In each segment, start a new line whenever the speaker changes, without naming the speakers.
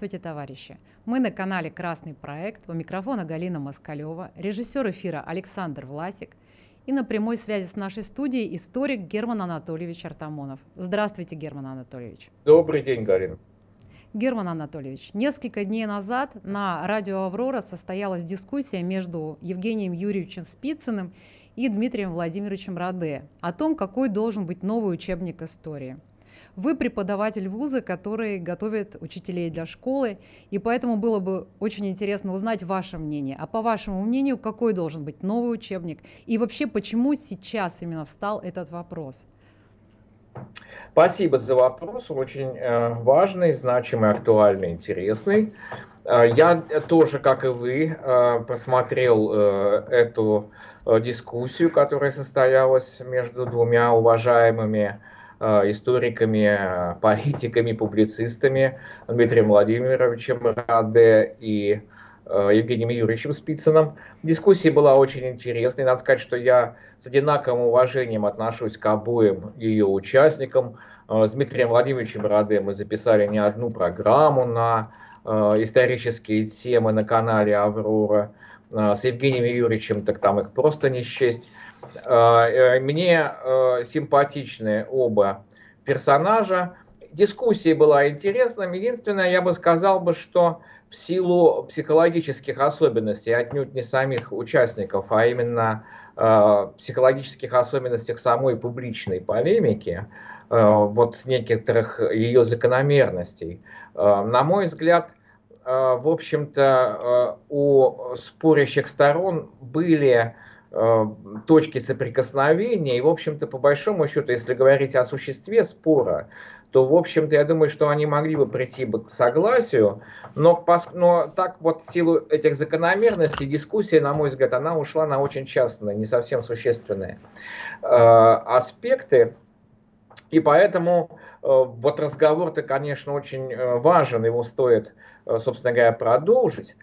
Здравствуйте, товарищи! Мы на канале «Красный проект». У микрофона Галина Москалева, режиссер эфира Александр Власик и на прямой связи с нашей студией историк Герман Анатольевич Артамонов. Здравствуйте, Герман Анатольевич.
Добрый день, Галина.
Герман Анатольевич, несколько дней назад на радио «Аврора» состоялась дискуссия между Евгением Юрьевичем Спицыным и Дмитрием Владимировичем Раде о том, какой должен быть новый учебник истории – вы преподаватель вуза, который готовит учителей для школы, и поэтому было бы очень интересно узнать ваше мнение. А по вашему мнению, какой должен быть новый учебник? И вообще, почему сейчас именно встал этот вопрос?
Спасибо за вопрос, он очень э, важный, значимый, актуальный, интересный. Э, я тоже, как и вы, э, посмотрел эту дискуссию, которая состоялась между двумя уважаемыми историками, политиками, публицистами Дмитрием Владимировичем Раде и э, Евгением Юрьевичем Спицыным. Дискуссия была очень интересной. Надо сказать, что я с одинаковым уважением отношусь к обоим ее участникам. Э, с Дмитрием Владимировичем Раде мы записали не одну программу на исторические темы на канале «Аврора». С Евгением Юрьевичем так там их просто не счесть. А, э, мне э, симпатичны оба персонажа. Дискуссия была интересна. Единственное, я бы сказал бы, что в силу психологических особенностей, отнюдь не самих участников, а именно э, психологических особенностей самой публичной полемики, вот некоторых ее закономерностей, на мой взгляд, в общем-то, у спорящих сторон были Э, точки соприкосновения. И, в общем-то, по большому счету, если говорить о существе спора, то, в общем-то, я думаю, что они могли бы прийти бы к согласию, но, но так вот в силу этих закономерностей дискуссия, на мой взгляд, она ушла на очень частные, не совсем существенные э, аспекты. И поэтому э, вот разговор-то, конечно, очень э, важен, его стоит, э, собственно говоря, продолжить.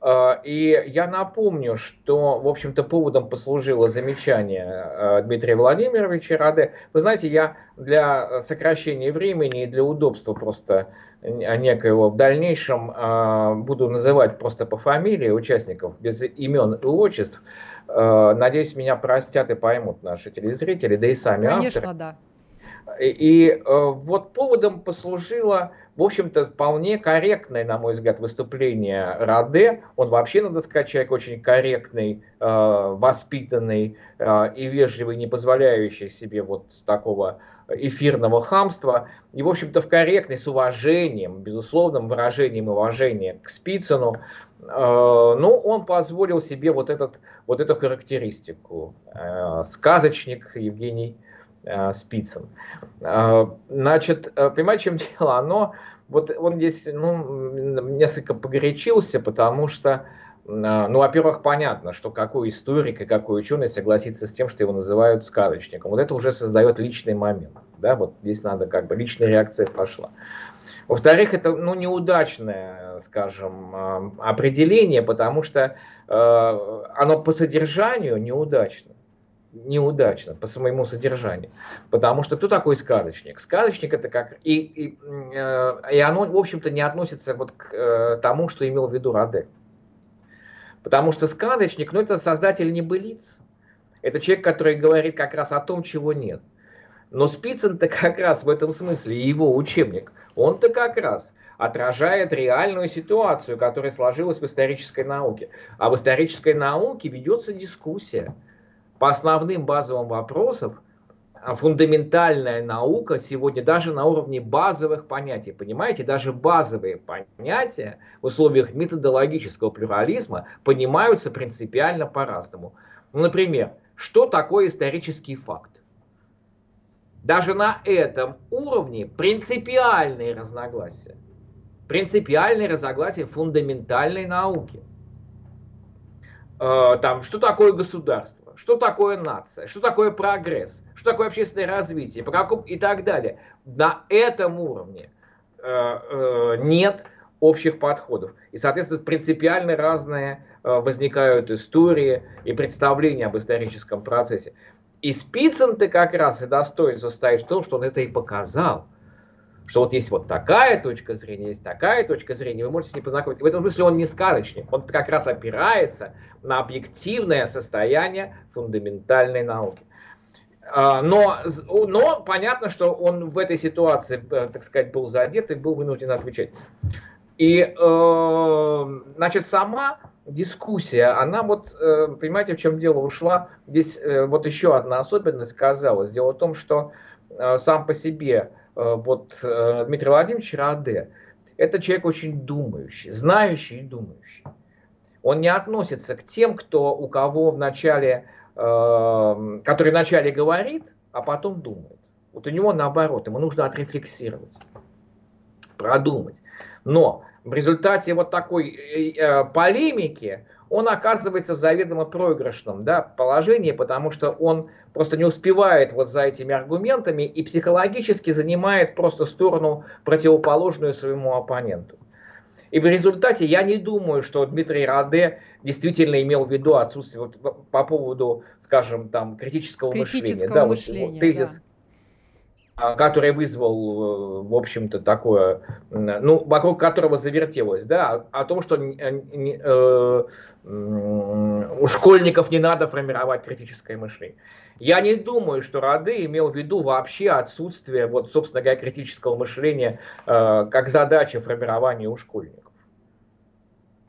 А, и я напомню, что, в общем-то, поводом послужило замечание а, Дмитрия Владимировича Раде. Вы знаете, я для сокращения времени и для удобства просто некоего в дальнейшем а, буду называть просто по фамилии участников, без имен и отчеств. Надеюсь, меня простят и поймут наши телезрители, да и сами
Конечно,
авторы.
да.
И, и вот поводом послужило в общем-то, вполне корректное, на мой взгляд, выступление Раде. Он вообще, надо сказать, человек очень корректный, э, воспитанный э, и вежливый, не позволяющий себе вот такого эфирного хамства. И, в общем-то, в корректной, с уважением, безусловным выражением уважения к Спицыну, э, ну, он позволил себе вот, этот, вот эту характеристику. Э, сказочник Евгений Спицын. Э, значит, э, понимаете, чем дело? Оно, вот он здесь ну, несколько погорячился, потому что, ну, во-первых, понятно, что какой историк и какой ученый согласится с тем, что его называют сказочником. Вот это уже создает личный момент. Да, вот здесь надо как бы личная реакция пошла. Во-вторых, это ну, неудачное, скажем, определение, потому что э, оно по содержанию неудачно неудачно по своему содержанию. Потому что кто такой сказочник? Сказочник это как... И, и, э, и оно, в общем-то, не относится вот к э, тому, что имел в виду Раде. Потому что сказочник, ну, это создатель небылиц. Это человек, который говорит как раз о том, чего нет. Но Спицын-то как раз в этом смысле, его учебник, он-то как раз отражает реальную ситуацию, которая сложилась в исторической науке. А в исторической науке ведется дискуссия по основным базовым вопросам а фундаментальная наука сегодня даже на уровне базовых понятий, понимаете, даже базовые понятия в условиях методологического плюрализма понимаются принципиально по-разному. Ну, например, что такое исторический факт? Даже на этом уровне принципиальные разногласия. Принципиальные разногласия фундаментальной науки. Э, там, что такое государство? Что такое нация, что такое прогресс, что такое общественное развитие, по какому и так далее. На этом уровне э, э, нет общих подходов. И, соответственно, принципиально разные э, возникают истории и представления об историческом процессе. И Спицын-то как раз и достоинство стоит в том, что он это и показал. Что вот есть вот такая точка зрения, есть такая точка зрения, вы можете с ней познакомиться. В этом смысле он не сказочник, он как раз опирается на объективное состояние фундаментальной науки. А, но, но понятно, что он в этой ситуации, э, так сказать, был задет и был вынужден отвечать. И, э, значит, сама дискуссия, она вот, э, понимаете, в чем дело, ушла. Здесь вот еще одна особенность казалась. Дело в том, что сам по себе вот Дмитрий Владимирович Раде, это человек очень думающий, знающий и думающий. Он не относится к тем, кто, у кого в начале Эм, который вначале говорит, а потом думает. Вот у него наоборот, ему нужно отрефлексировать, продумать. Но в результате вот такой э, э, полемики он оказывается в заведомо проигрышном да, положении, потому что он просто не успевает вот за этими аргументами и психологически занимает просто сторону противоположную своему оппоненту. И в результате я не думаю, что Дмитрий Раде действительно имел в виду отсутствие вот, по поводу, скажем, там критического, критического мышления. Да,
мышления вот,
тезис, да. Который вызвал, в общем-то, такое, ну, вокруг которого завертелось, да, о том, что э, у школьников не надо формировать критическое мышление. Я не думаю, что Раде имел в виду вообще отсутствие, вот, собственно говоря, критического мышления э, как задача формирования у школьников.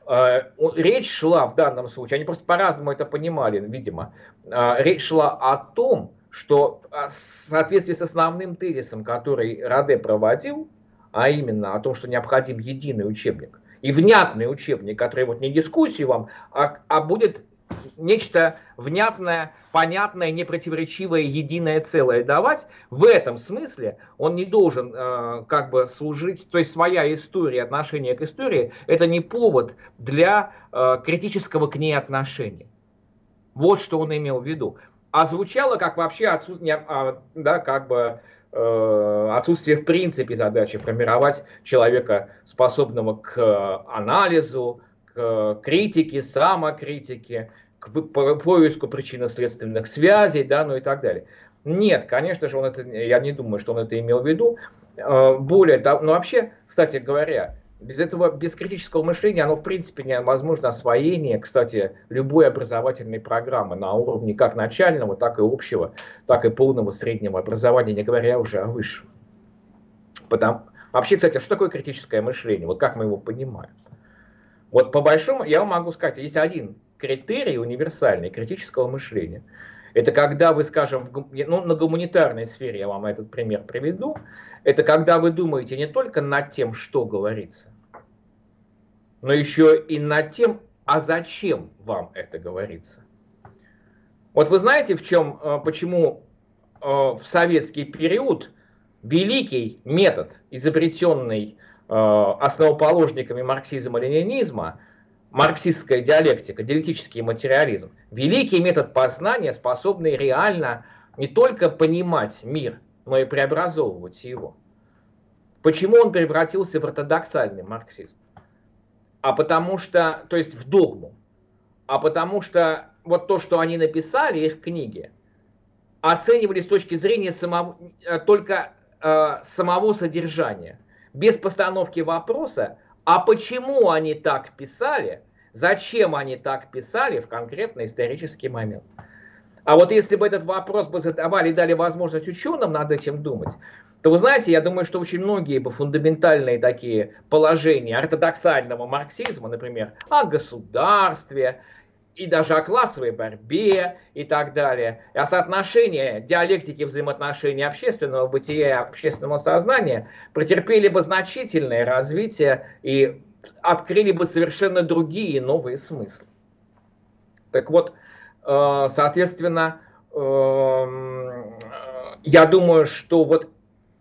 Э, речь шла в данном случае, они просто по-разному это понимали, видимо, э, речь шла о том, что в соответствии с основным тезисом, который Раде проводил, а именно о том, что необходим единый учебник, и внятный учебник, который вот не дискуссию вам, а, а будет нечто внятное, понятное, непротиворечивое, единое целое давать, в этом смысле он не должен э, как бы служить, то есть своя история, отношение к истории, это не повод для э, критического к ней отношения. Вот что он имел в виду. А звучало как вообще отсутствие, а, да, как бы э, отсутствие в принципе задачи формировать человека, способного к э, анализу, к критике, самокритике, к поиску причинно-следственных связей, да, ну и так далее. Нет, конечно же, он это, я не думаю, что он это имел в виду. Э, более того, ну вообще, кстати говоря, без этого, без критического мышления, оно в принципе невозможно освоение, кстати, любой образовательной программы на уровне как начального, так и общего, так и полного среднего образования, не говоря уже о высшем. Потому, вообще, кстати, что такое критическое мышление? Вот как мы его понимаем? Вот по большому, я могу сказать, есть один критерий универсальный критического мышления. Это когда вы, скажем, в, ну, на гуманитарной сфере, я вам этот пример приведу, это когда вы думаете не только над тем, что говорится, но еще и над тем, а зачем вам это говорится. Вот вы знаете, в чем, э, почему э, в советский период великий метод, изобретенный Э, основоположниками марксизма-ленинизма, марксистская диалектика, диалектический материализм, великий метод познания, способный реально не только понимать мир, но и преобразовывать его. Почему он превратился в ортодоксальный марксизм? А потому что, то есть в догму, а потому что вот то, что они написали, их книги, оценивали с точки зрения самого, э, только э, самого содержания – без постановки вопроса, а почему они так писали, зачем они так писали в конкретный исторический момент. А вот если бы этот вопрос бы задавали и дали возможность ученым над этим думать, то вы знаете, я думаю, что очень многие бы фундаментальные такие положения ортодоксального марксизма, например, о государстве, и даже о классовой борьбе и так далее, о соотношении диалектики взаимоотношений общественного бытия и общественного сознания претерпели бы значительное развитие и открыли бы совершенно другие новые смыслы. Так вот, э, соответственно, эм, я думаю, что вот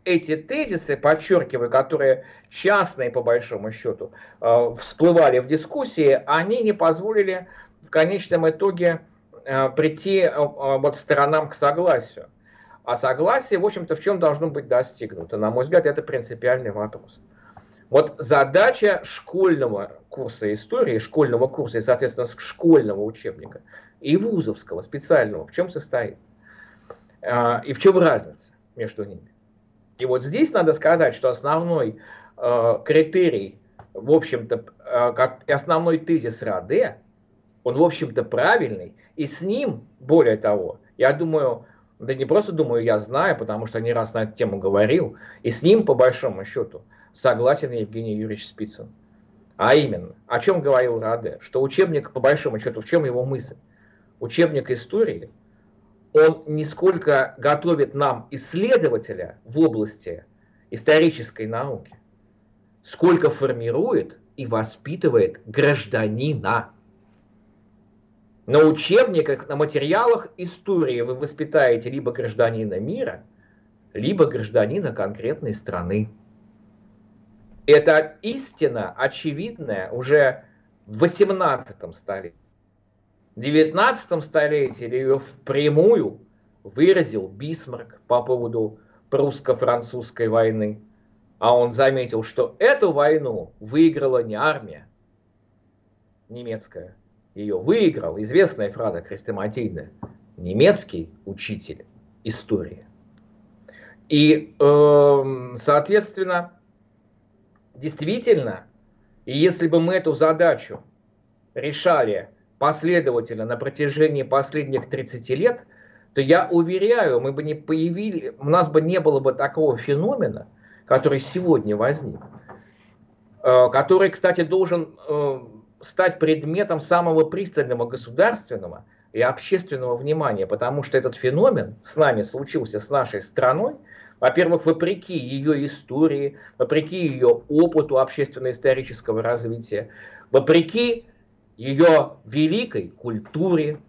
эти тезисы, подчеркиваю, которые частные по большому счету э, всплывали в дискуссии, они не позволили в конечном итоге э, прийти вот сторонам к согласию. А согласие, в общем-то, в чем должно быть достигнуто? На мой взгляд, это принципиальный вопрос. Вот задача школьного курса истории, школьного курса и, соответственно, школьного учебника и вузовского специального в чем состоит? И в чем разница между ними? И вот здесь надо сказать, что основной э, критерий, в общем-то, э, основной тезис Раде, он, в общем-то, правильный, и с ним, более того, я думаю, да не просто думаю, я знаю, потому что не раз на эту тему говорил, и с ним, по большому счету, согласен Евгений Юрьевич Спицын. А именно, о чем говорил Раде, что учебник, по большому счету, в чем его мысль? Учебник истории, он не сколько готовит нам исследователя в области исторической науки, сколько формирует и воспитывает гражданина. На учебниках, на материалах истории вы воспитаете либо гражданина мира, либо гражданина конкретной страны. Это истина очевидная уже в 18 столетии. В 19 столетии ее впрямую выразил Бисмарк по поводу прусско-французской войны. А он заметил, что эту войну выиграла не армия немецкая. Ее выиграл известная фраза хрестоматийная. Немецкий учитель истории. И, э, соответственно, действительно, и если бы мы эту задачу решали последовательно на протяжении последних 30 лет, то я уверяю, мы бы не появили, у нас бы не было бы такого феномена, который сегодня возник, э, который, кстати, должен э, стать предметом самого пристального государственного и общественного внимания, потому что этот феномен с нами случился, с нашей страной, во-первых, вопреки ее истории, вопреки ее опыту общественно-исторического развития, вопреки ее великой культуре,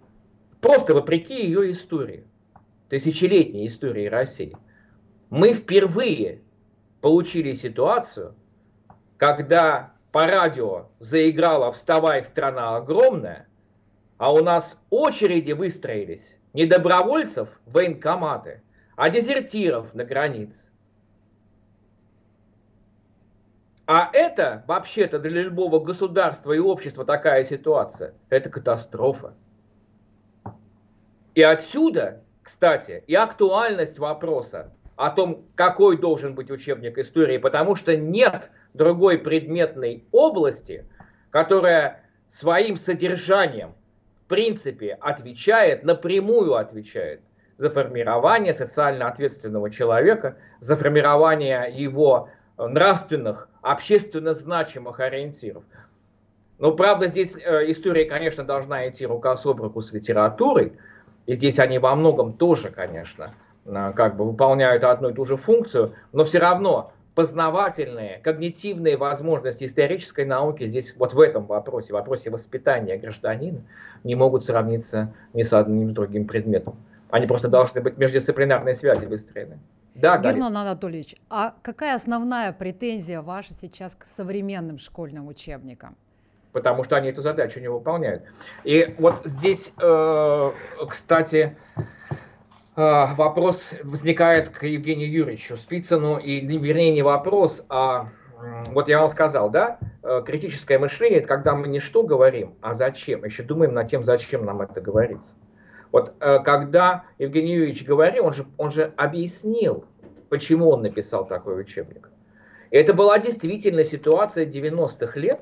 просто вопреки ее истории, тысячелетней истории России. Мы впервые получили ситуацию, когда по радио заиграла «Вставай, страна огромная», а у нас очереди выстроились не добровольцев военкоматы, а дезертиров на границе. А это, вообще-то, для любого государства и общества такая ситуация, это катастрофа. И отсюда, кстати, и актуальность вопроса о том, какой должен быть учебник истории, потому что нет другой предметной области, которая своим содержанием, в принципе, отвечает, напрямую отвечает за формирование социально ответственного человека, за формирование его нравственных, общественно значимых ориентиров. Но, правда, здесь э, история, конечно, должна идти рука об руку с литературой, и здесь они во многом тоже, конечно, э, как бы выполняют одну и ту же функцию, но все равно познавательные, когнитивные возможности исторической науки здесь вот в этом вопросе, в вопросе воспитания гражданина, не могут сравниться ни с одним, ни с другим предметом. Они просто должны быть междисциплинарные связи выстроены.
Да, Герман Галит. Анатольевич, а какая основная претензия ваша сейчас к современным школьным учебникам?
Потому что они эту задачу не выполняют. И вот здесь, э, кстати, э, вопрос возникает к Евгению Юрьевичу Спицыну, и вернее не вопрос, а вот я вам сказал, да, э, критическое мышление – это когда мы не что говорим, а зачем. Еще думаем над тем, зачем нам это говорится. Вот э, когда Евгений Юрьевич говорил, он же, он же объяснил, почему он написал такой учебник. И это была действительно ситуация 90-х лет,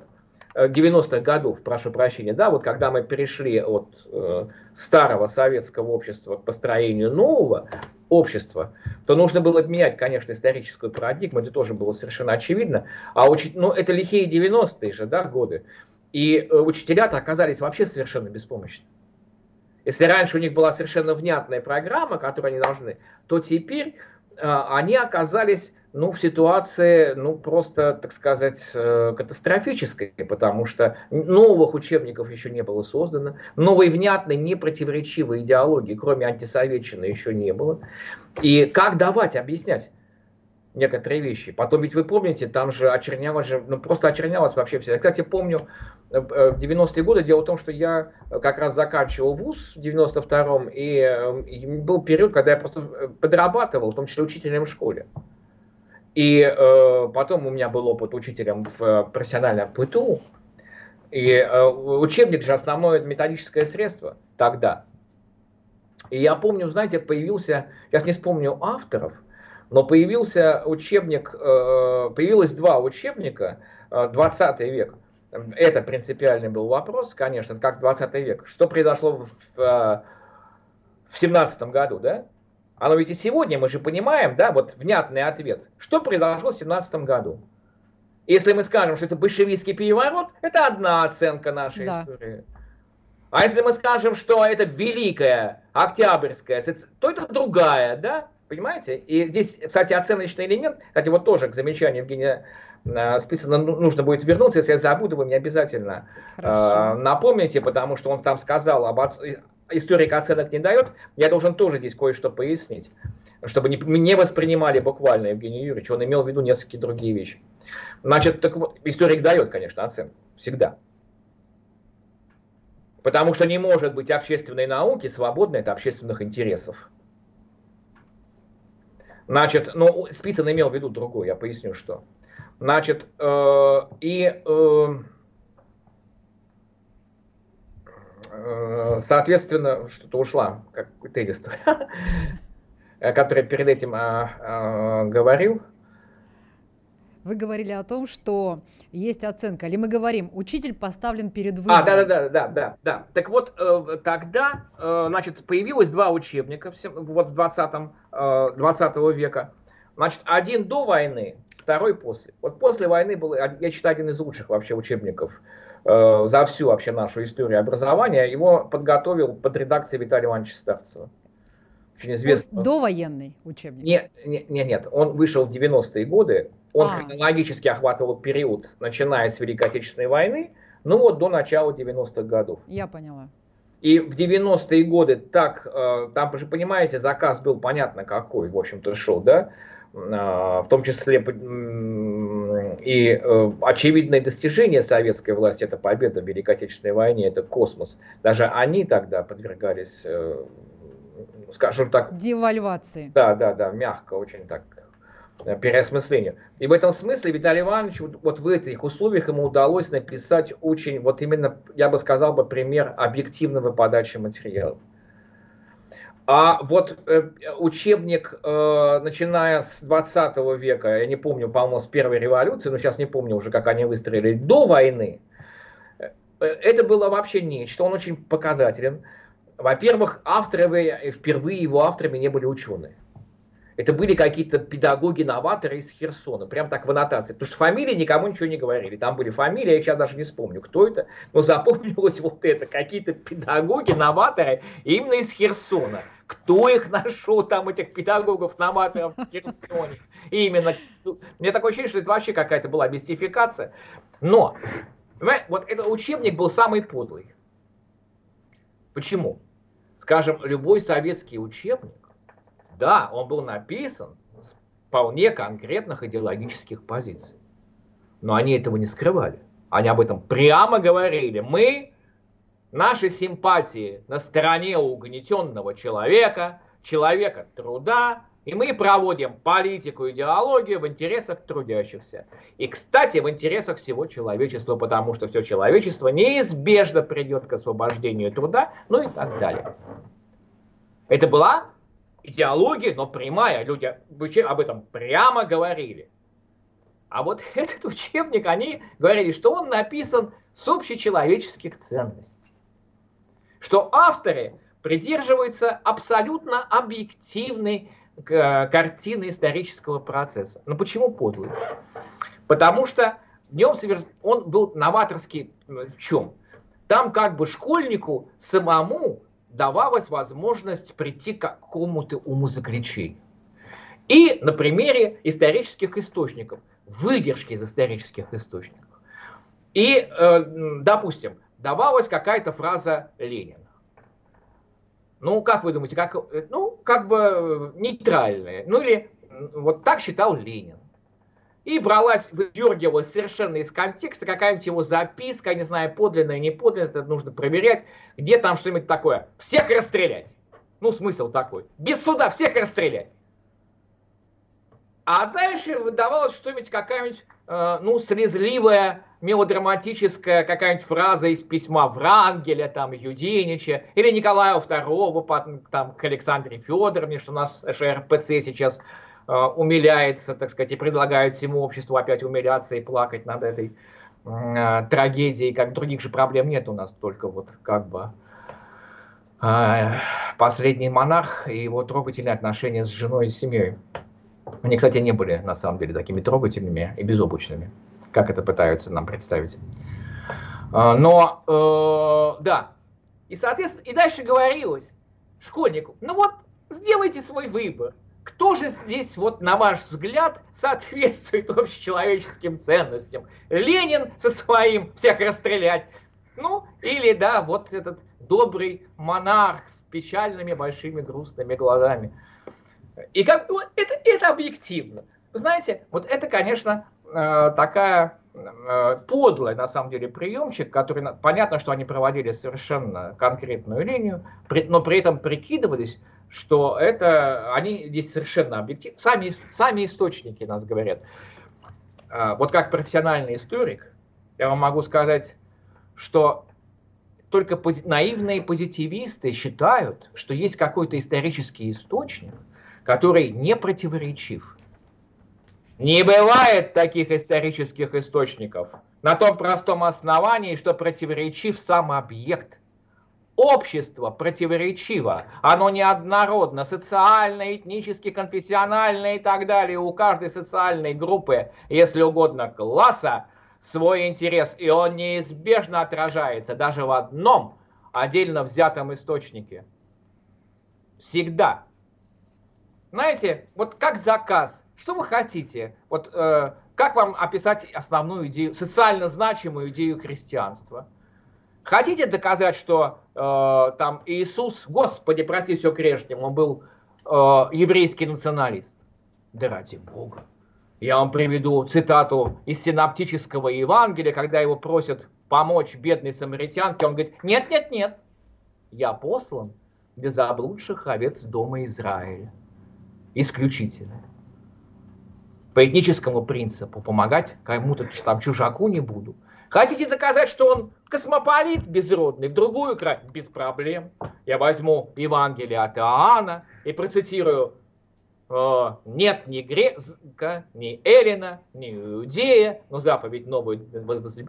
90-х э, годов, прошу прощения, да, вот когда мы перешли от э, старого советского общества к построению нового общества, то нужно было менять, конечно, историческую парадигму, это тоже было совершенно очевидно. А учить, ну, это лихие 90-е же, да, годы. И э, учителя-то оказались вообще совершенно беспомощны. Если раньше у них была совершенно внятная программа, которую они должны, то теперь э, они оказались ну, в ситуации, ну, просто, так сказать, э, катастрофической, потому что новых учебников еще не было создано, новой внятной, непротиворечивой идеологии, кроме антисоветчины, еще не было. И как давать, объяснять? Некоторые вещи. Потом ведь вы помните, там же очернялось же, ну просто очернялось вообще все. Я, кстати, помню, э, э, в 90-е годы дело в том, что я как раз заканчивал вуз в 92-м, и, э, и был период, когда я просто подрабатывал, в том числе учителем в школе. И э, потом у меня был опыт учителем в профессиональном ПТУ. И э, учебник же основное методическое средство тогда. И я помню, знаете, появился, я не вспомню авторов, Но появился учебник, э, появилось два учебника, 20 э, век. Это принципиальный был вопрос, конечно, как 20 век. Что произошло в, в, в 17 году, да? Оно ведь и сегодня, мы же понимаем, да, вот внятный ответ. Что произошло в 17 году? Если мы скажем, что это большевистский переворот, это одна оценка нашей да. истории. А если мы скажем, что это великая октябрьская, то это другая, да? Понимаете? И здесь, кстати, оценочный элемент, кстати, вот тоже к замечанию Евгения э, списано, ну, нужно будет вернуться, если я забуду, вы мне обязательно э, напомните, потому что он там сказал об отц... историк оценок не дает, я должен тоже здесь кое-что пояснить, чтобы не, не воспринимали буквально Евгений Юрьевич, он имел в виду несколько другие вещи. Значит, так вот, историк дает, конечно, оценку, всегда. Потому что не может быть общественной науки свободной от общественных интересов. Значит, ну, Спицын имел в виду другое, я поясню, что. Значит, э, и, э, э, соответственно, что-то ушла, как тезис, который перед этим э, э, говорил.
Вы говорили о том, что есть оценка, или мы говорим, учитель поставлен перед выбором.
А, да, да, да, да, да, да. Так вот, э, тогда, э, значит, появилось два учебника вот в 20, э, 20 века. Значит, один до войны, второй после. Вот после войны был, я считаю, один из лучших вообще учебников э, за всю вообще нашу историю образования. Его подготовил под редакцией Виталия Ивановича Старцева.
Очень известный. Довоенный учебник?
Нет, нет, нет, нет. Он вышел в 90-е годы. Он а. хронологически охватывал период, начиная с Великой Отечественной войны, ну вот до начала 90-х годов.
Я поняла.
И в 90-е годы так, э, там же, понимаете, заказ был понятно какой, в общем-то, шел, да, э, в том числе и э, очевидное достижение советской власти, это победа в Великой Отечественной войне, это космос. Даже они тогда подвергались, скажем так...
Девальвации.
Да, да, да, мягко, очень так переосмыслению. И в этом смысле Виталий Иванович вот в этих условиях ему удалось написать очень, вот именно, я бы сказал бы, пример объективного подачи материалов. А вот э, учебник, э, начиная с 20 века, я не помню, по-моему, с первой революции, но сейчас не помню уже, как они выстрелили, до войны, э, это было вообще нечто, он очень показателен. Во-первых, авторы, впервые его авторами не были ученые. Это были какие-то педагоги-новаторы из Херсона, прям так в аннотации. Потому что фамилии никому ничего не говорили. Там были фамилии, я их сейчас даже не вспомню, кто это. Но запомнилось вот это, какие-то педагоги-новаторы именно из Херсона. Кто их нашел, там, этих педагогов-новаторов в Херсоне? Именно. Мне такое ощущение, что это вообще какая-то была мистификация. Но, вот этот учебник был самый подлый. Почему? Скажем, любой советский учебник да, он был написан с вполне конкретных идеологических позиций. Но они этого не скрывали. Они об этом прямо говорили. Мы, наши симпатии на стороне угнетенного человека, человека труда, и мы проводим политику, идеологию в интересах трудящихся. И, кстати, в интересах всего человечества, потому что все человечество неизбежно придет к освобождению труда, ну и так далее. Это была идеология, но прямая. Люди об этом прямо говорили. А вот этот учебник, они говорили, что он написан с общечеловеческих ценностей. Что авторы придерживаются абсолютно объективной э, картины исторического процесса. Но почему подлый? Потому что в нем он был новаторский в чем? Там как бы школьнику самому давалась возможность прийти к какому-то умозаключению. И на примере исторических источников, выдержки из исторических источников. И, э, допустим, давалась какая-то фраза Ленина. Ну, как вы думаете, как, ну, как бы нейтральная. Ну, или вот так считал Ленин и бралась, выдергивалась совершенно из контекста какая-нибудь его записка, не знаю, подлинная, не подлинная, это нужно проверять, где там что-нибудь такое. Всех расстрелять. Ну, смысл такой. Без суда всех расстрелять. А дальше выдавалось что-нибудь, какая-нибудь, э, ну, слезливая, мелодраматическая какая-нибудь фраза из письма Врангеля, там, Юденича, или Николая II, там, к Александре Федоровне, что у нас ШРПЦ сейчас умиляется, так сказать, и предлагает всему обществу опять умиляться и плакать над этой трагедией, как других же проблем нет у нас, только вот как бы последний монарх и его трогательные отношения с женой и семьей. Они, кстати, не были на самом деле такими трогательными и безобучными, как это пытаются нам представить. Но, э, да, и, соответственно, и дальше говорилось школьнику, ну вот, сделайте свой выбор. Кто же здесь, вот на ваш взгляд, соответствует общечеловеческим ценностям? Ленин со своим всех расстрелять. Ну, или, да, вот этот добрый монарх с печальными большими грустными глазами. И как, вот это, это объективно. Вы знаете, вот это, конечно, э, такая Э, подлый, на самом деле, приемчик, который, понятно, что они проводили совершенно конкретную линию, но при этом прикидывались, что это, они здесь совершенно объективны, сами, сами источники нас говорят. А, вот как профессиональный историк, я вам могу сказать, что только наивные позитивисты считают, что есть какой-то исторический источник, который не противоречив. Не бывает таких исторических источников на том простом основании, что противоречив сам объект. Общество противоречиво, оно неоднородно, социально, этнически, конфессионально и так далее. У каждой социальной группы, если угодно, класса свой интерес, и он неизбежно отражается даже в одном отдельно взятом источнике. Всегда. Знаете, вот как заказ – что вы хотите? Вот э, как вам описать основную идею, социально значимую идею христианства? Хотите доказать, что э, там Иисус, Господи, прости все прежнему, он был э, еврейский националист? Да ради Бога. Я вам приведу цитату из синаптического Евангелия, когда его просят помочь бедной самаритянке, он говорит, нет, нет, нет, я послан для заблудших овец дома Израиля. Исключительно по этническому принципу помогать кому-то там чужаку не буду. Хотите доказать, что он космополит безродный, в другую край? Без проблем. Я возьму Евангелие от Иоанна и процитирую э, нет ни грека, ни эллина, ни иудея, но заповедь новую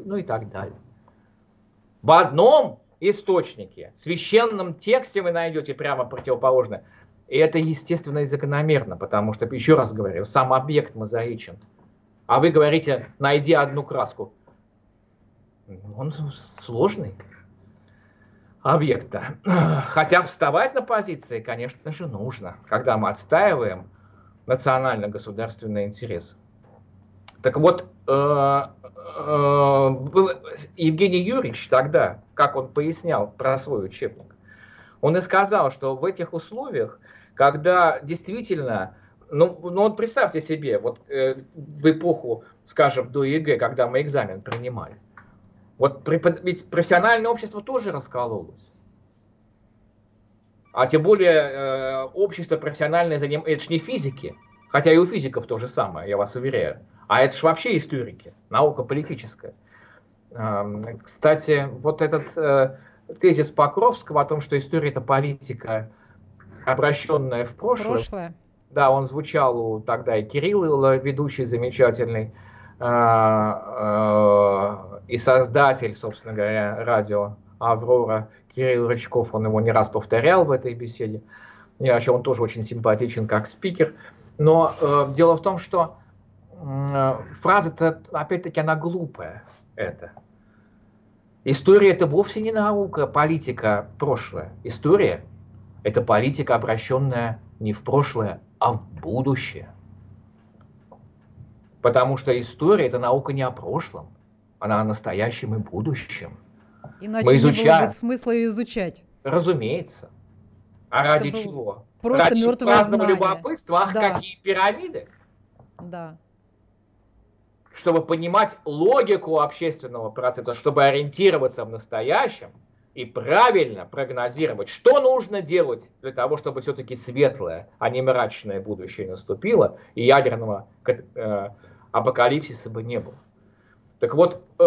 ну и так далее. В одном источнике, священном тексте вы найдете прямо противоположное. И это естественно и закономерно, потому что, еще раз говорю, сам объект мозаичен. А вы говорите, найди одну краску. Он сложный объект-то. Хотя вставать на позиции, конечно же, нужно, когда мы отстаиваем национально-государственный интерес. Так вот, э, э, Евгений Юрьевич тогда, как он пояснял про свой учебник, он и сказал, что в этих условиях когда действительно, ну, ну вот представьте себе, вот э, в эпоху, скажем, до ЕГЭ, когда мы экзамен принимали, вот препод... ведь профессиональное общество тоже раскололось. А тем более э, общество профессиональное заним... это же не физики, хотя и у физиков то же самое, я вас уверяю. А это же вообще историки, наука политическая. Э, кстати, вот этот э, тезис Покровского о том, что история это политика, обращенное в прошлое. прошлое. Да, он звучал у тогда и Кирилл, ведущий замечательный, и создатель, собственно говоря, радио «Аврора» Кирилл Рычков, он его не раз повторял в этой беседе. И вообще он тоже очень симпатичен как спикер. Но э, дело в том, что э, фраза-то, опять-таки, она глупая, это. История это вовсе не наука, политика, прошлое. История это политика, обращенная не в прошлое, а в будущее. Потому что история – это наука не о прошлом, она о настоящем и будущем.
Иначе Мы изучаем... не было бы смысла ее изучать.
Разумеется. А это ради чего?
Просто ради мертвое знание.
любопытства? Ах, да. какие пирамиды!
Да.
Чтобы понимать логику общественного процесса, чтобы ориентироваться в настоящем – и правильно прогнозировать, что нужно делать для того, чтобы все-таки светлое, а не мрачное будущее наступило, и ядерного э, апокалипсиса бы не было. Так вот, э,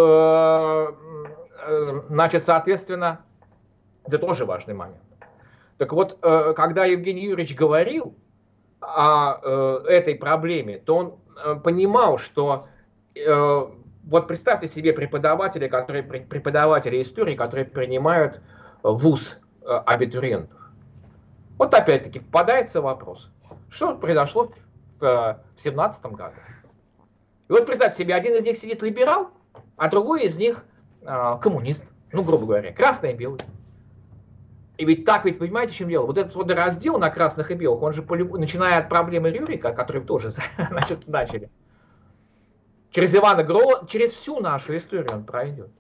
э, значит, соответственно, это тоже важный момент. Так вот, э, когда Евгений Юрьевич говорил, о э, этой проблеме, то он э, понимал, что э, вот представьте себе преподаватели, которые преподаватели истории, которые принимают вуз э, абитуриентов. Вот опять-таки впадается вопрос, что произошло в 2017 году. И вот представьте себе, один из них сидит либерал, а другой из них э, коммунист, ну, грубо говоря, красный и белый. И ведь так ведь, понимаете, в чем дело? Вот этот вот раздел на красных и белых, он же, полюб... начиная от проблемы Рюрика, который тоже значит, начали, через Ивана Грозного, через всю нашу историю он пройдет.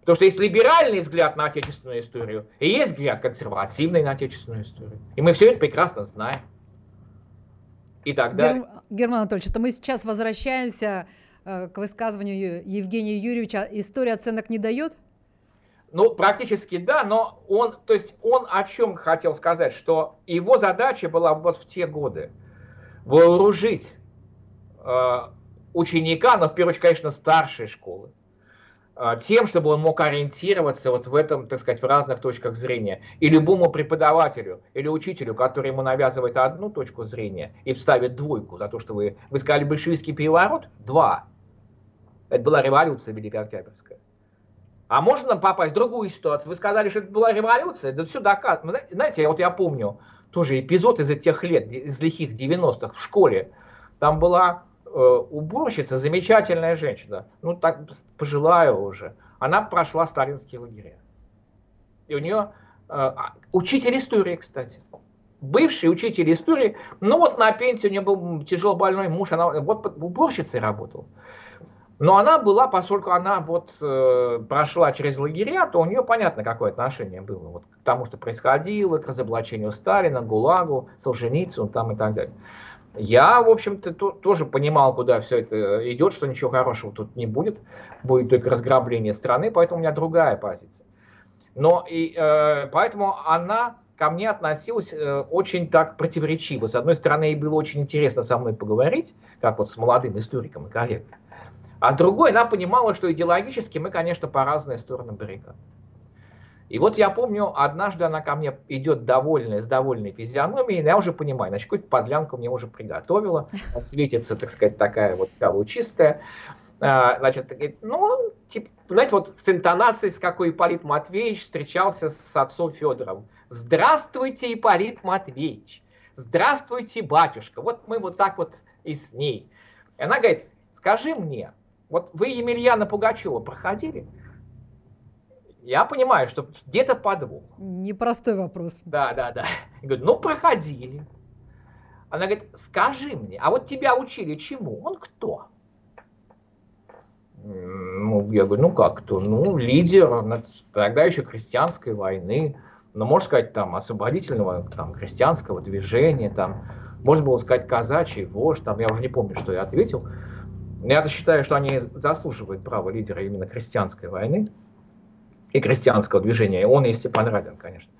Потому что есть либеральный взгляд на отечественную историю, и есть взгляд консервативный на отечественную историю. И мы все это прекрасно знаем.
И так далее. Гер... Герман Анатольевич, это мы сейчас возвращаемся э, к высказыванию Евгения Юрьевича. История оценок не дает?
Ну, практически да, но он, то есть он о чем хотел сказать, что его задача была вот в те годы вооружить э, ученика, но в первую очередь, конечно, старшей школы, э, тем, чтобы он мог ориентироваться вот в этом, так сказать, в разных точках зрения. И любому преподавателю или учителю, который ему навязывает одну точку зрения и вставит двойку за то, что вы, вы сказали большевистский переворот, два. Это была революция Великая Октябрьская. А можно попасть в другую ситуацию? Вы сказали, что это была революция, да все доказано. Знаете, вот я помню тоже эпизод из тех лет, из лихих 90-х в школе. Там была уборщица, замечательная женщина, ну так пожилая уже. Она прошла сталинские лагеря. И у нее э, а, учитель истории, кстати. Бывший учитель истории, ну вот на пенсии у нее был тяжело больной муж, она вот уборщицей работала. Но она была, поскольку она вот э, прошла через лагеря, то у нее понятно, какое отношение было вот, к тому, что происходило, к разоблачению Сталина, ГУЛАГу, Солженицыну там и так далее. Я, в общем-то, то, тоже понимал, куда все это идет, что ничего хорошего тут не будет, будет только разграбление страны, поэтому у меня другая позиция. Но и э, поэтому она ко мне относилась э, очень так противоречиво. С одной стороны, ей было очень интересно со мной поговорить, как вот с молодым историком и коллегой. А с другой, она понимала, что идеологически мы, конечно, по разные стороны баррикад. И вот я помню, однажды она ко мне идет довольная, с довольной физиономией, я уже понимаю, значит, какую-то подлянку мне уже приготовила, светится, так сказать, такая вот чистая. А, значит, говорит, ну, типа, знаете, вот с интонацией, с какой Ипполит Матвеевич встречался с отцом Федором. Здравствуйте, Ипполит Матвеевич! Здравствуйте, батюшка! Вот мы вот так вот и с ней. И она говорит, скажи мне, вот вы Емельяна Пугачева проходили? Я понимаю, что где-то подвох.
Непростой вопрос.
Да, да, да. Я говорю, ну проходили. Она говорит, скажи мне, а вот тебя учили чему? Он кто? Ну, я говорю, ну как кто? Ну, лидер тогда еще крестьянской войны, ну, можно сказать, там, освободительного там, крестьянского движения, там, можно было сказать, казачий вождь, там, я уже не помню, что я ответил. Я считаю, что они заслуживают права лидера именно крестьянской войны и крестьянского движения. Он и Степан Разин, конечно.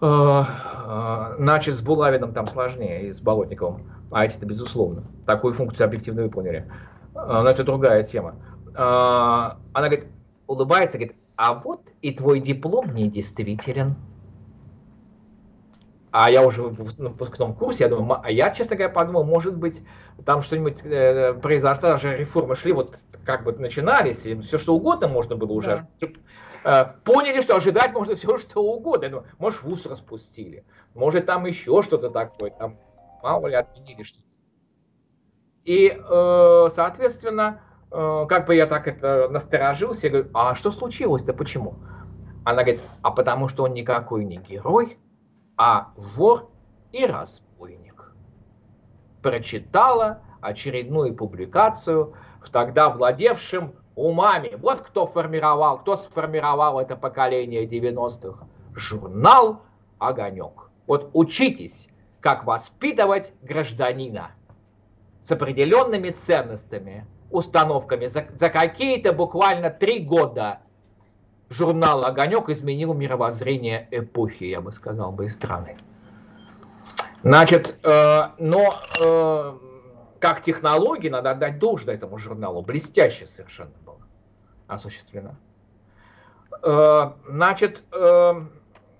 Э, э, значит, с Булавиным там сложнее, и с Болотниковым. А эти-то безусловно. Такую функцию объективно выполнили. Э, но это другая тема. Она говорит, улыбается, говорит, а вот и твой диплом недействителен. А я уже на выпускном курсе, я думаю, а я, честно говоря, подумал, может быть, там что-нибудь э, произошло, даже реформы шли, вот как бы начинались, и все что угодно можно было уже. Да. Э, поняли, что ожидать можно все что угодно. Ну, может, вуз распустили, может, там еще что-то такое, там, мало ли, отменили что-то. И, э, соответственно, э, как бы я так это насторожился, я говорю, а что случилось-то, почему? Она говорит, а потому что он никакой не герой, а вор и разбойник. Прочитала очередную публикацию в тогда владевшем умами. Вот кто формировал, кто сформировал это поколение 90-х. Журнал «Огонек». Вот учитесь, как воспитывать гражданина с определенными ценностями, установками. За, за какие-то буквально три года журнал «Огонек» изменил мировоззрение эпохи, я бы сказал бы, и страны. Значит, э, но э, как технологии надо отдать должное этому журналу. Блестяще совершенно было осуществлено. Э, значит, э,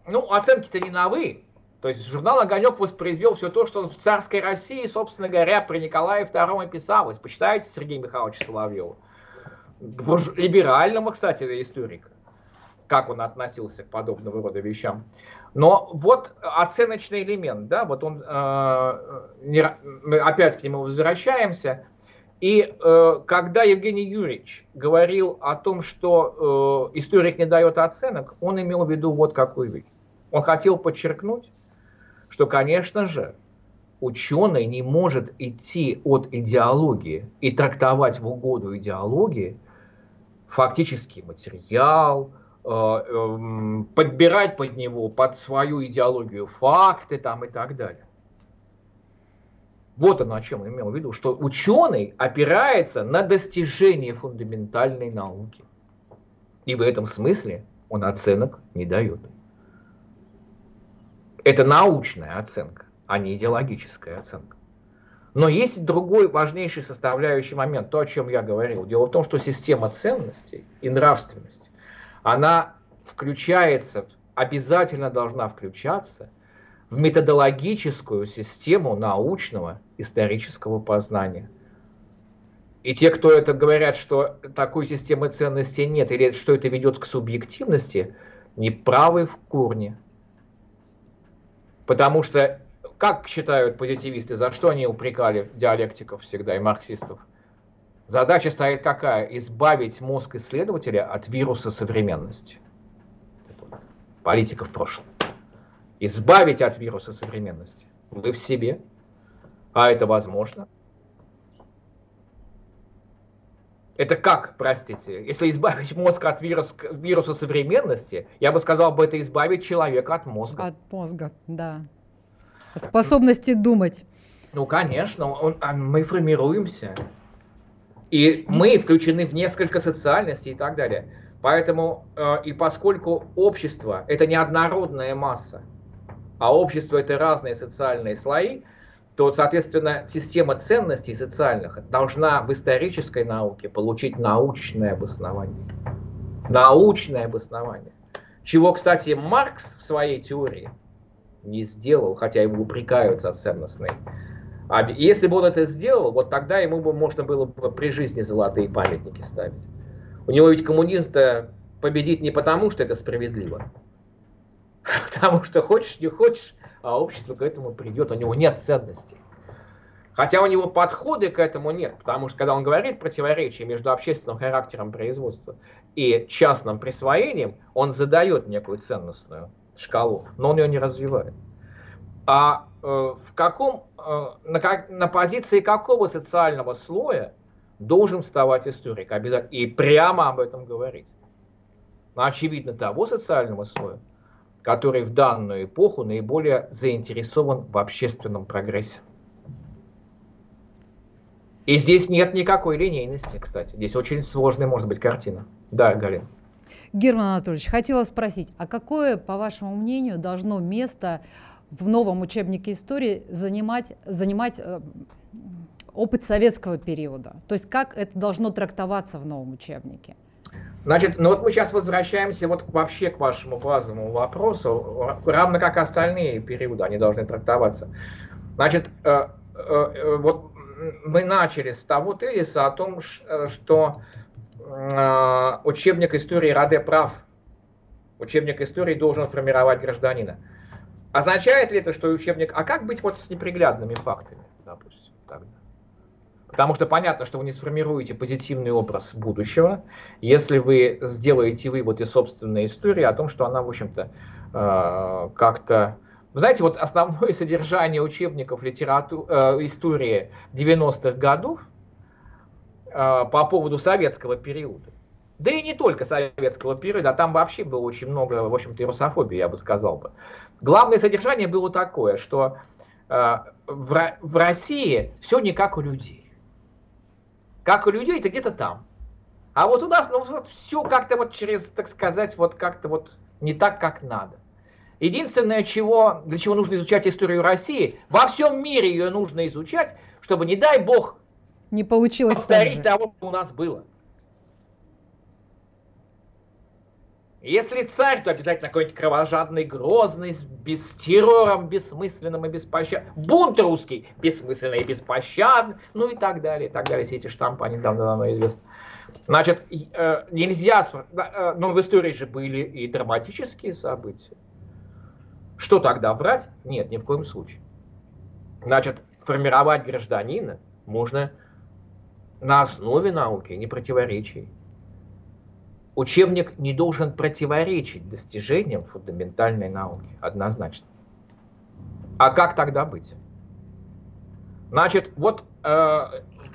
ну, оценки-то не новые. То есть журнал «Огонек» воспроизвел все то, что в царской России, собственно говоря, при Николае II писалось. Почитайте Сергея Михайловича Соловьева. Либерального, кстати, историка. Как он относился к подобного рода вещам. Но вот оценочный элемент, да, вот он, э, не, мы опять к нему возвращаемся. И э, когда Евгений Юрьевич говорил о том, что э, историк не дает оценок, он имел в виду вот какую вещь. Он хотел подчеркнуть, что, конечно же, ученый не может идти от идеологии и трактовать в угоду идеологии фактический материал, подбирать под него, под свою идеологию факты там и так далее. Вот оно, о чем я имел в виду, что ученый опирается на достижение фундаментальной науки. И в этом смысле он оценок не дает. Это научная оценка, а не идеологическая оценка. Но есть другой важнейший составляющий момент, то, о чем я говорил. Дело в том, что система ценностей и нравственности, она включается, обязательно должна включаться в методологическую систему научного исторического познания. И те, кто это говорят, что такой системы ценностей нет, или что это ведет к субъективности, неправы в корне. Потому что, как считают позитивисты, за что они упрекали диалектиков всегда и марксистов? Задача стоит какая? Избавить мозг исследователя от вируса современности. Политика в прошлом. Избавить от вируса современности. Вы в себе. А это возможно. Это как, простите, если избавить мозг от вирус, вируса современности, я бы сказал бы, это избавить человека от мозга.
От мозга, да. От способности думать.
Ну, конечно, он, а мы формируемся. И мы включены в несколько социальностей и так далее. Поэтому, э, и поскольку общество – это не однородная масса, а общество – это разные социальные слои, то, соответственно, система ценностей социальных должна в исторической науке получить научное обоснование. Научное обоснование. Чего, кстати, Маркс в своей теории не сделал, хотя его упрекают за ценностный. А если бы он это сделал, вот тогда ему бы можно было бы при жизни золотые памятники ставить. У него ведь коммунизм победит не потому, что это справедливо, а потому что хочешь, не хочешь, а общество к этому придет, у него нет ценностей. Хотя у него подходы к этому нет, потому что когда он говорит противоречие между общественным характером производства и частным присвоением, он задает некую ценностную шкалу, но он ее не развивает. А в каком, э, на, как, на позиции какого социального слоя должен вставать историк обязательно и прямо об этом говорить? Очевидно, того социального слоя, который в данную эпоху наиболее заинтересован в общественном прогрессе. И здесь нет никакой линейности, кстати. Здесь очень сложная может быть картина. Да, Галина.
Герман Анатольевич, хотела спросить, а какое, по вашему мнению, должно место в новом учебнике истории занимать, занимать э, опыт советского периода? То есть как это должно трактоваться в новом учебнике?
Значит, ну вот мы сейчас возвращаемся вот вообще к вашему базовому вопросу, равно как остальные периоды, они должны трактоваться. Значит, э, э, э вот мы начали с того тезиса о том, э, что э, учебник истории Раде прав. Учебник истории должен формировать гражданина. Означает ли это, что учебник... А как быть вот с неприглядными фактами, допустим, тогда? Потому что понятно, что вы не сформируете позитивный образ будущего, если вы сделаете вывод из собственной истории о том, что она, в общем-то, э, как-то... Знаете, вот основное содержание учебников литерату... э, истории 90-х годов э, по поводу советского периода, да и не только советского периода, а там вообще было очень много, в общем-то, русофобии, я бы сказал бы. Главное содержание было такое, что э, в, в России все не как у людей как у людей, это где-то там. А вот у нас, ну, вот все как-то вот через, так сказать, вот как-то вот не так, как надо. Единственное, чего, для чего нужно изучать историю России, во всем мире ее нужно изучать, чтобы, не дай бог,
не получилось
повторить того, что у нас было. Если царь, то обязательно какой-нибудь кровожадный, грозный, без террором, бессмысленным и беспощадным. Бунт русский, бессмысленный и беспощадный, ну и так далее, и так далее. Все эти штампы, они давно-давно известны. Значит, э, нельзя, э, но в истории же были и драматические события. Что тогда, врать? Нет, ни в коем случае. Значит, формировать гражданина можно на основе науки, не противоречий. Учебник не должен противоречить достижениям фундаментальной науки, однозначно. А как тогда быть? Значит, вот э,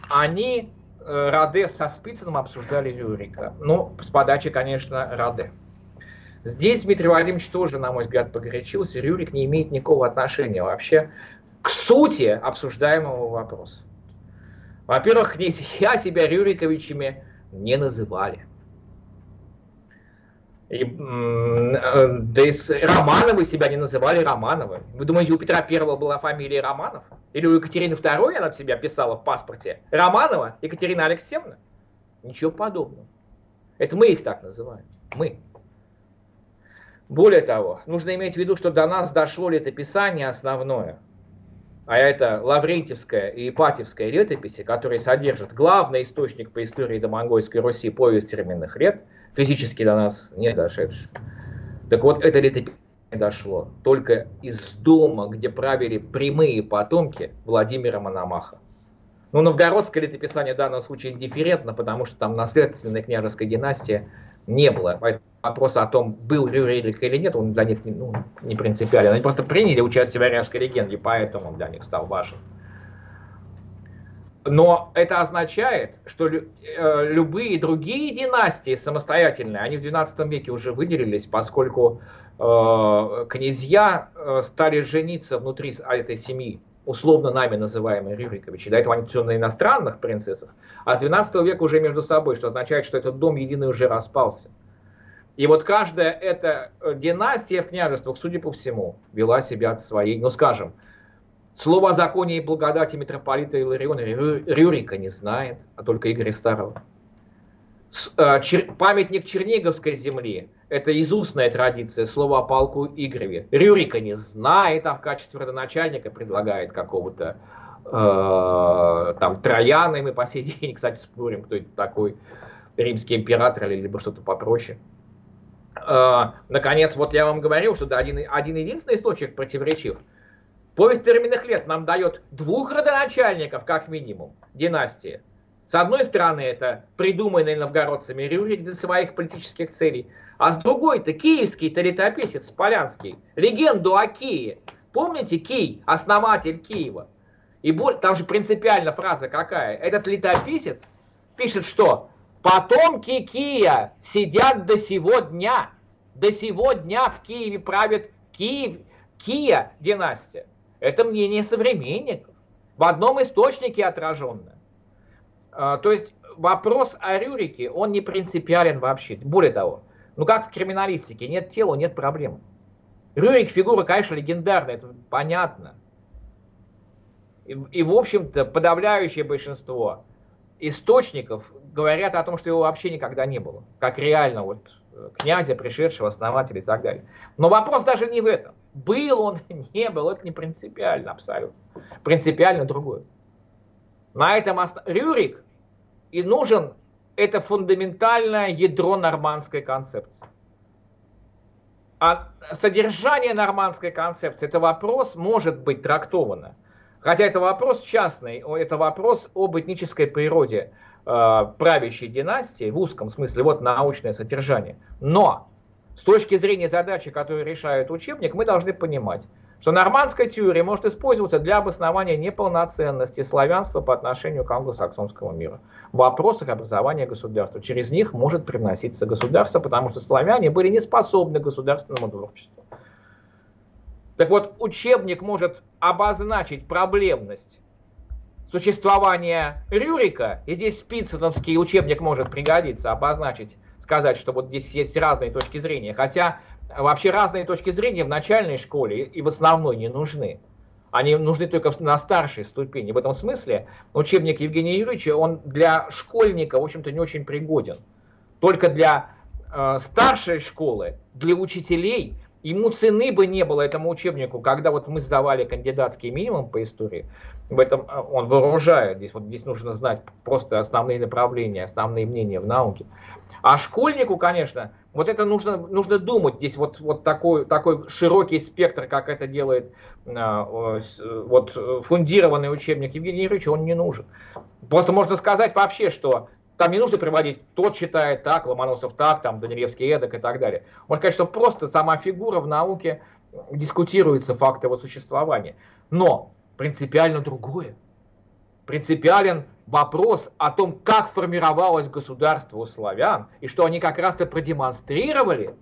они, э, Раде со Спицыным обсуждали Рюрика. Ну, с подачи, конечно, Раде. Здесь Дмитрий Владимирович тоже, на мой взгляд, погорячился. Рюрик не имеет никакого отношения вообще к сути обсуждаемого вопроса. Во-первых, князья себя Рюриковичами не называли. И, э, да и Романовы себя не называли Романовы. Вы думаете, у Петра Первого была фамилия Романов? Или у Екатерины Второй она себя писала в паспорте? Романова Екатерина Алексеевна? Ничего подобного. Это мы их так называем. Мы. Более того, нужно иметь в виду, что до нас дошло летописание основное, а это Лаврентьевская и Ипатьевская летописи, которые содержат главный источник по истории домонгольской Руси повесть временных лет – физически до нас не дошедших. Так вот, это летописание дошло только из дома, где правили прямые потомки Владимира Мономаха. Ну, новгородское летописание в данном случае индифферентно, потому что там наследственной княжеской династии не было. Поэтому вопрос о том, был Рюрик или нет, он для них ну, не принципиален. Они просто приняли участие в варяжской легенде, поэтому он для них стал важен. Но это означает, что э, любые другие династии самостоятельные, они в XII веке уже выделились, поскольку э, князья э, стали жениться внутри этой семьи, условно нами называемые Рюриковичи. До этого они все на иностранных принцессах, а с XII века уже между собой, что означает, что этот дом единый уже распался. И вот каждая эта династия в княжествах, судя по всему, вела себя от своей, ну скажем, Слово о законе и благодати митрополита Илариона Рюрика не знает, а только Игоря Старого. Э, памятник Черниговской земли – это изустная традиция, слово о полку Игореве. Рюрика не знает, а в качестве родоначальника предлагает какого-то э, там Трояна, и мы по сей день, кстати, спорим, кто это такой, римский император или либо что-то попроще. Э, наконец, вот я вам говорил, что да, один, один единственный источник противоречив – Повесть терминных лет нам дает двух родоначальников, как минимум, династии. С одной стороны, это придуманный новгородцами Рюрик для своих политических целей, а с другой, это киевский-то летописец Полянский, легенду о Киеве. Помните Кий, основатель Киева? И там же принципиально фраза какая? Этот летописец пишет, что потомки Кия сидят до сего дня. До сего дня в Киеве правит Киев, Кия династия. Это мнение современников, в одном источнике отраженное. А, то есть вопрос о Рюрике, он не принципиален вообще. Более того, ну как в криминалистике, нет тела, нет проблем. Рюрик фигура, конечно, легендарная, это понятно. И, и в общем-то, подавляющее большинство источников говорят о том, что его вообще никогда не было. Как реально вот князя, пришедшего, основателя и так далее. Но вопрос даже не в этом. Был он, не был, это не принципиально абсолютно. Принципиально другое. На этом ост... Рюрик и нужен это фундаментальное ядро нормандской концепции. А содержание нормандской концепции, это вопрос может быть трактовано. Хотя это вопрос частный, это вопрос об этнической природе э, правящей династии, в узком смысле, вот научное содержание. Но с точки зрения задачи, которую решает учебник, мы должны понимать, что нормандская теория может использоваться для обоснования неполноценности славянства по отношению к англосаксонскому миру в вопросах образования государства. Через них может привноситься государство, потому что славяне были не способны к государственному творчеству. Так вот, учебник может обозначить проблемность существования Рюрика, и здесь Спицыновский учебник может пригодиться, обозначить сказать, что вот здесь есть разные точки зрения. Хотя вообще разные точки зрения в начальной школе и в основной не нужны. Они нужны только на старшей ступени. В этом смысле учебник Евгения Юрьевича, он для школьника, в общем-то, не очень пригоден. Только для э, старшей школы, для учителей, ему цены бы не было этому учебнику, когда вот мы сдавали кандидатский минимум по истории, в этом э, он вооружает, здесь, вот, здесь нужно знать просто основные направления, основные мнения в науке. А школьнику, конечно, вот это нужно, нужно думать, здесь вот, вот такой, такой широкий спектр, как это делает а, вот, фундированный учебник Евгения Юрьевича, он не нужен. Просто можно сказать вообще, что там не нужно приводить, тот читает так, Ломоносов так, там, Данилевский эдак и так далее. Можно сказать, что просто сама фигура в науке дискутируется факт его существования. Но принципиально другое. Принципиален вопрос о том, как формировалось государство у славян, и что они как раз-то продемонстрировали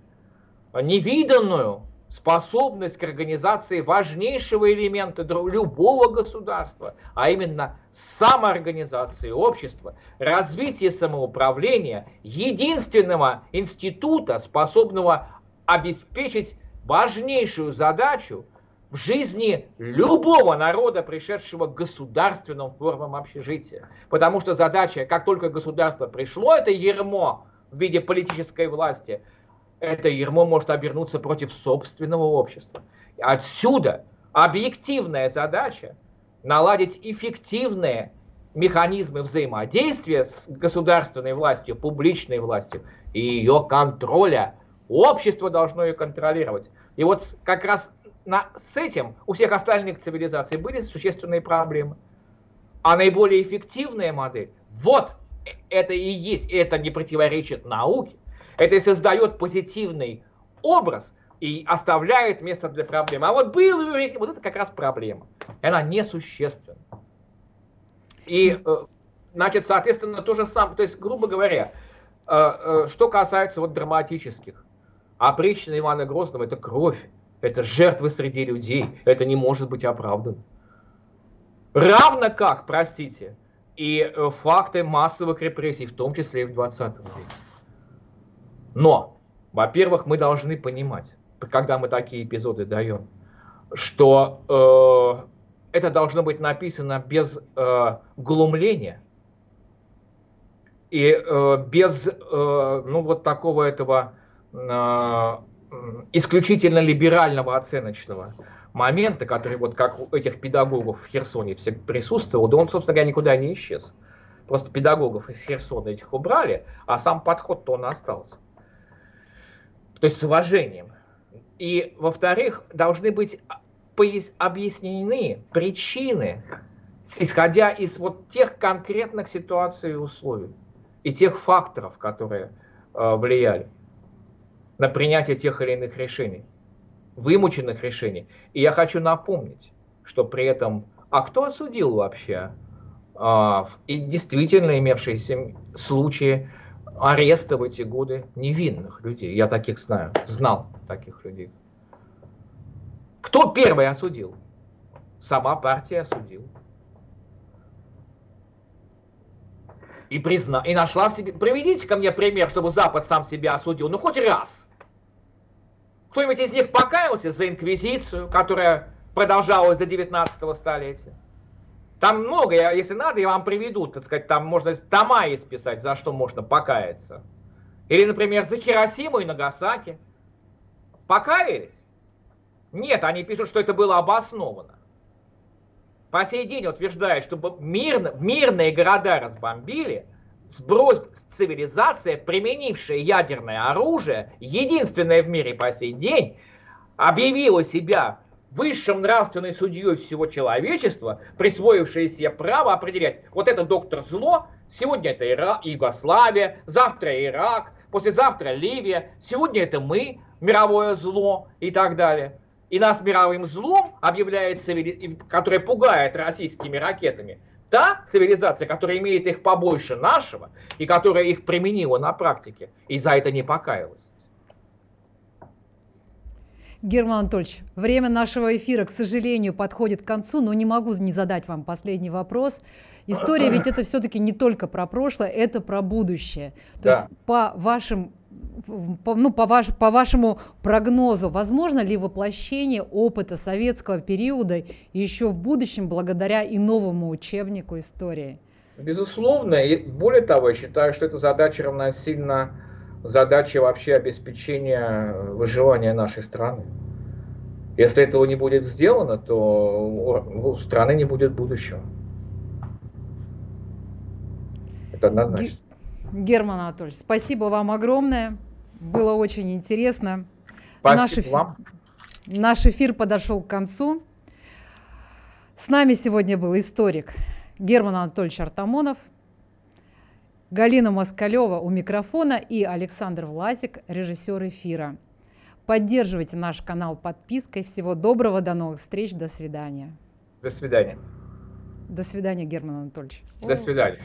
невиданную способность к организации важнейшего элемента любого государства, а именно самоорганизации общества, развития самоуправления, единственного института, способного обеспечить важнейшую задачу в жизни любого народа, пришедшего к государственным формам общежития. Потому что задача, как только государство пришло, это ермо в виде политической власти, это ермо может обернуться против собственного общества. Отсюда объективная задача наладить эффективные механизмы взаимодействия с государственной властью, публичной властью и ее контроля. Общество должно ее контролировать. И вот как раз на, с этим у всех остальных цивилизаций были существенные проблемы. А наиболее эффективная модель, вот э, это и есть, это не противоречит науке, это и создает позитивный образ и оставляет место для проблем. А вот был вот это как раз проблема. Она несущественна. И, э, значит, соответственно, то же самое, то есть, грубо говоря, э, что касается вот драматических, опричнина Ивана Грозного – это кровь, это жертвы среди людей, это не может быть оправдано. Равно как, простите, и э, факты массовых репрессий, в том числе и в 20 веке. Но, во-первых, мы должны понимать, когда мы такие эпизоды даем, что э, это должно быть написано без э, глумления и э, без, э, ну, вот такого этого э, исключительно либерального оценочного момента, который вот как у этих педагогов в Херсоне все присутствовал, да он, собственно говоря, никуда не исчез. Просто педагогов из Херсона этих убрали, а сам подход-то он остался. То есть с уважением. И, во-вторых, должны быть объяснены причины, исходя из вот тех конкретных ситуаций и условий, и тех факторов, которые э, влияли на принятие тех или иных решений, вымученных решений. И я хочу напомнить, что при этом, а кто осудил вообще а, и действительно имевшиеся случаи ареста в эти годы невинных людей? Я таких знаю, знал таких людей. Кто первый осудил? Сама партия осудила. и, призна... и нашла в себе... Приведите ко мне пример, чтобы Запад сам себя осудил. Ну, хоть раз. Кто-нибудь из них покаялся за инквизицию, которая продолжалась до 19 столетия? Там много, я, если надо, я вам приведу, так сказать, там можно тома исписать, за что можно покаяться. Или, например, за Хиросиму и Нагасаки. Покаялись? Нет, они пишут, что это было обосновано по сей день утверждает, что мирно, мирные города разбомбили, сброс цивилизация, применившая ядерное оружие, единственная в мире по сей день, объявила себя высшим нравственной судьей всего человечества, присвоившая себе право определять, вот это доктор зло, сегодня это Ира, Югославия, завтра Ирак, послезавтра Ливия, сегодня это мы, мировое зло и так далее и нас мировым злом объявляет, цивили... которая пугает российскими ракетами, та цивилизация, которая имеет их побольше нашего и которая их применила на практике, и за это не покаялась.
Герман Анатольевич, время нашего эфира, к сожалению, подходит к концу, но не могу не задать вам последний вопрос. История ведь это все-таки не только про прошлое, это про будущее. То да. есть по вашим по, ну, по, ваш, по вашему прогнозу, возможно ли воплощение опыта советского периода еще в будущем благодаря и новому учебнику истории?
Безусловно. И более того, я считаю, что эта задача равносильно задача вообще обеспечения выживания нашей страны. Если этого не будет сделано, то у страны не будет будущего.
Это однозначно. Герман Анатольевич, спасибо вам огромное. Было очень интересно. Спасибо наш эфир, вам. Наш эфир подошел к концу. С нами сегодня был историк Герман Анатольевич Артамонов, Галина Москалева у микрофона и Александр Власик, режиссер эфира. Поддерживайте наш канал подпиской. Всего доброго, до новых встреч, до свидания.
До свидания.
До свидания, Герман Анатольевич.
До свидания.